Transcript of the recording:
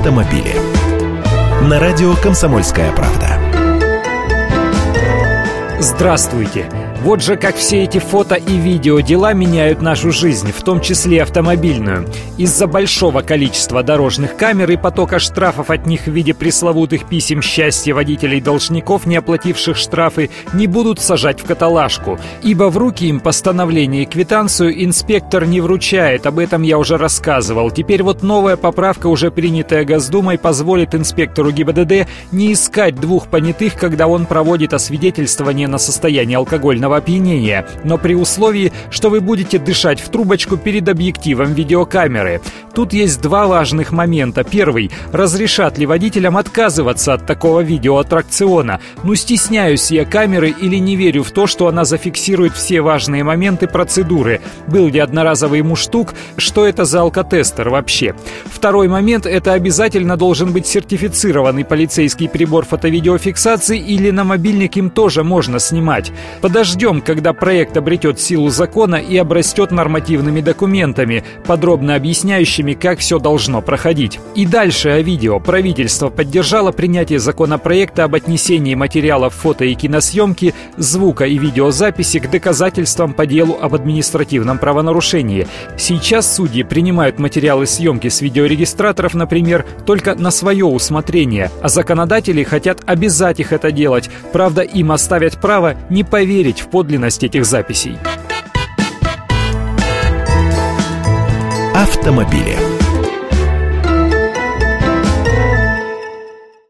автомобили. На радио «Комсомольская правда». Здравствуйте! Вот же как все эти фото и видео дела меняют нашу жизнь, в том числе автомобильную. Из-за большого количества дорожных камер и потока штрафов от них в виде пресловутых писем счастья водителей-должников, не оплативших штрафы, не будут сажать в каталажку. Ибо в руки им постановление и квитанцию инспектор не вручает, об этом я уже рассказывал. Теперь вот новая поправка, уже принятая Госдумой, позволит инспектору ГИБДД не искать двух понятых, когда он проводит освидетельствование на состояние алкогольного сильного опьянения, но при условии, что вы будете дышать в трубочку перед объективом видеокамеры. Тут есть два важных момента. Первый – разрешат ли водителям отказываться от такого видеоаттракциона? Ну, стесняюсь я камеры или не верю в то, что она зафиксирует все важные моменты процедуры. Был ли одноразовый муштук? Что это за алкотестер вообще? Второй момент – это обязательно должен быть сертифицированный полицейский прибор фото-видеофиксации или на мобильник им тоже можно снимать. Подожди Ждем, когда проект обретет силу закона и обрастет нормативными документами, подробно объясняющими, как все должно проходить. И дальше о видео. Правительство поддержало принятие законопроекта об отнесении материалов фото и киносъемки, звука и видеозаписи к доказательствам по делу об административном правонарушении. Сейчас судьи принимают материалы съемки с видеорегистраторов, например, только на свое усмотрение, а законодатели хотят обязать их это делать. Правда, им оставят право не поверить в подлинность этих записей. Автомобили.